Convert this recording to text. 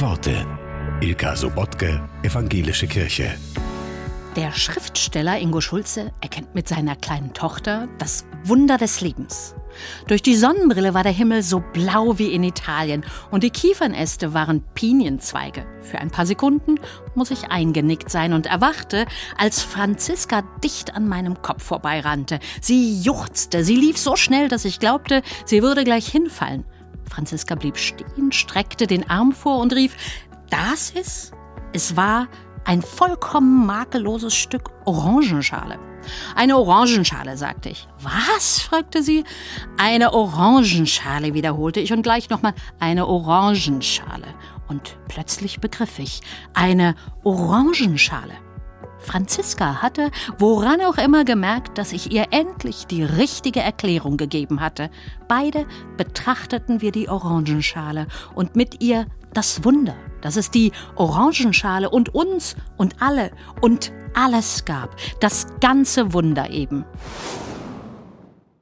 Worte. Ilka Sobotke, Evangelische Kirche. Der Schriftsteller Ingo Schulze erkennt mit seiner kleinen Tochter das Wunder des Lebens. Durch die Sonnenbrille war der Himmel so blau wie in Italien und die Kiefernäste waren Pinienzweige. Für ein paar Sekunden muss ich eingenickt sein und erwachte, als Franziska dicht an meinem Kopf vorbeirannte. Sie juchzte, sie lief so schnell, dass ich glaubte, sie würde gleich hinfallen. Franziska blieb stehen, streckte den Arm vor und rief, das ist? Es war ein vollkommen makelloses Stück Orangenschale. Eine Orangenschale, sagte ich. Was? fragte sie. Eine Orangenschale, wiederholte ich und gleich nochmal eine Orangenschale. Und plötzlich begriff ich, eine Orangenschale. Franziska hatte, woran auch immer, gemerkt, dass ich ihr endlich die richtige Erklärung gegeben hatte. Beide betrachteten wir die Orangenschale und mit ihr das Wunder, dass es die Orangenschale und uns und alle und alles gab. Das ganze Wunder eben.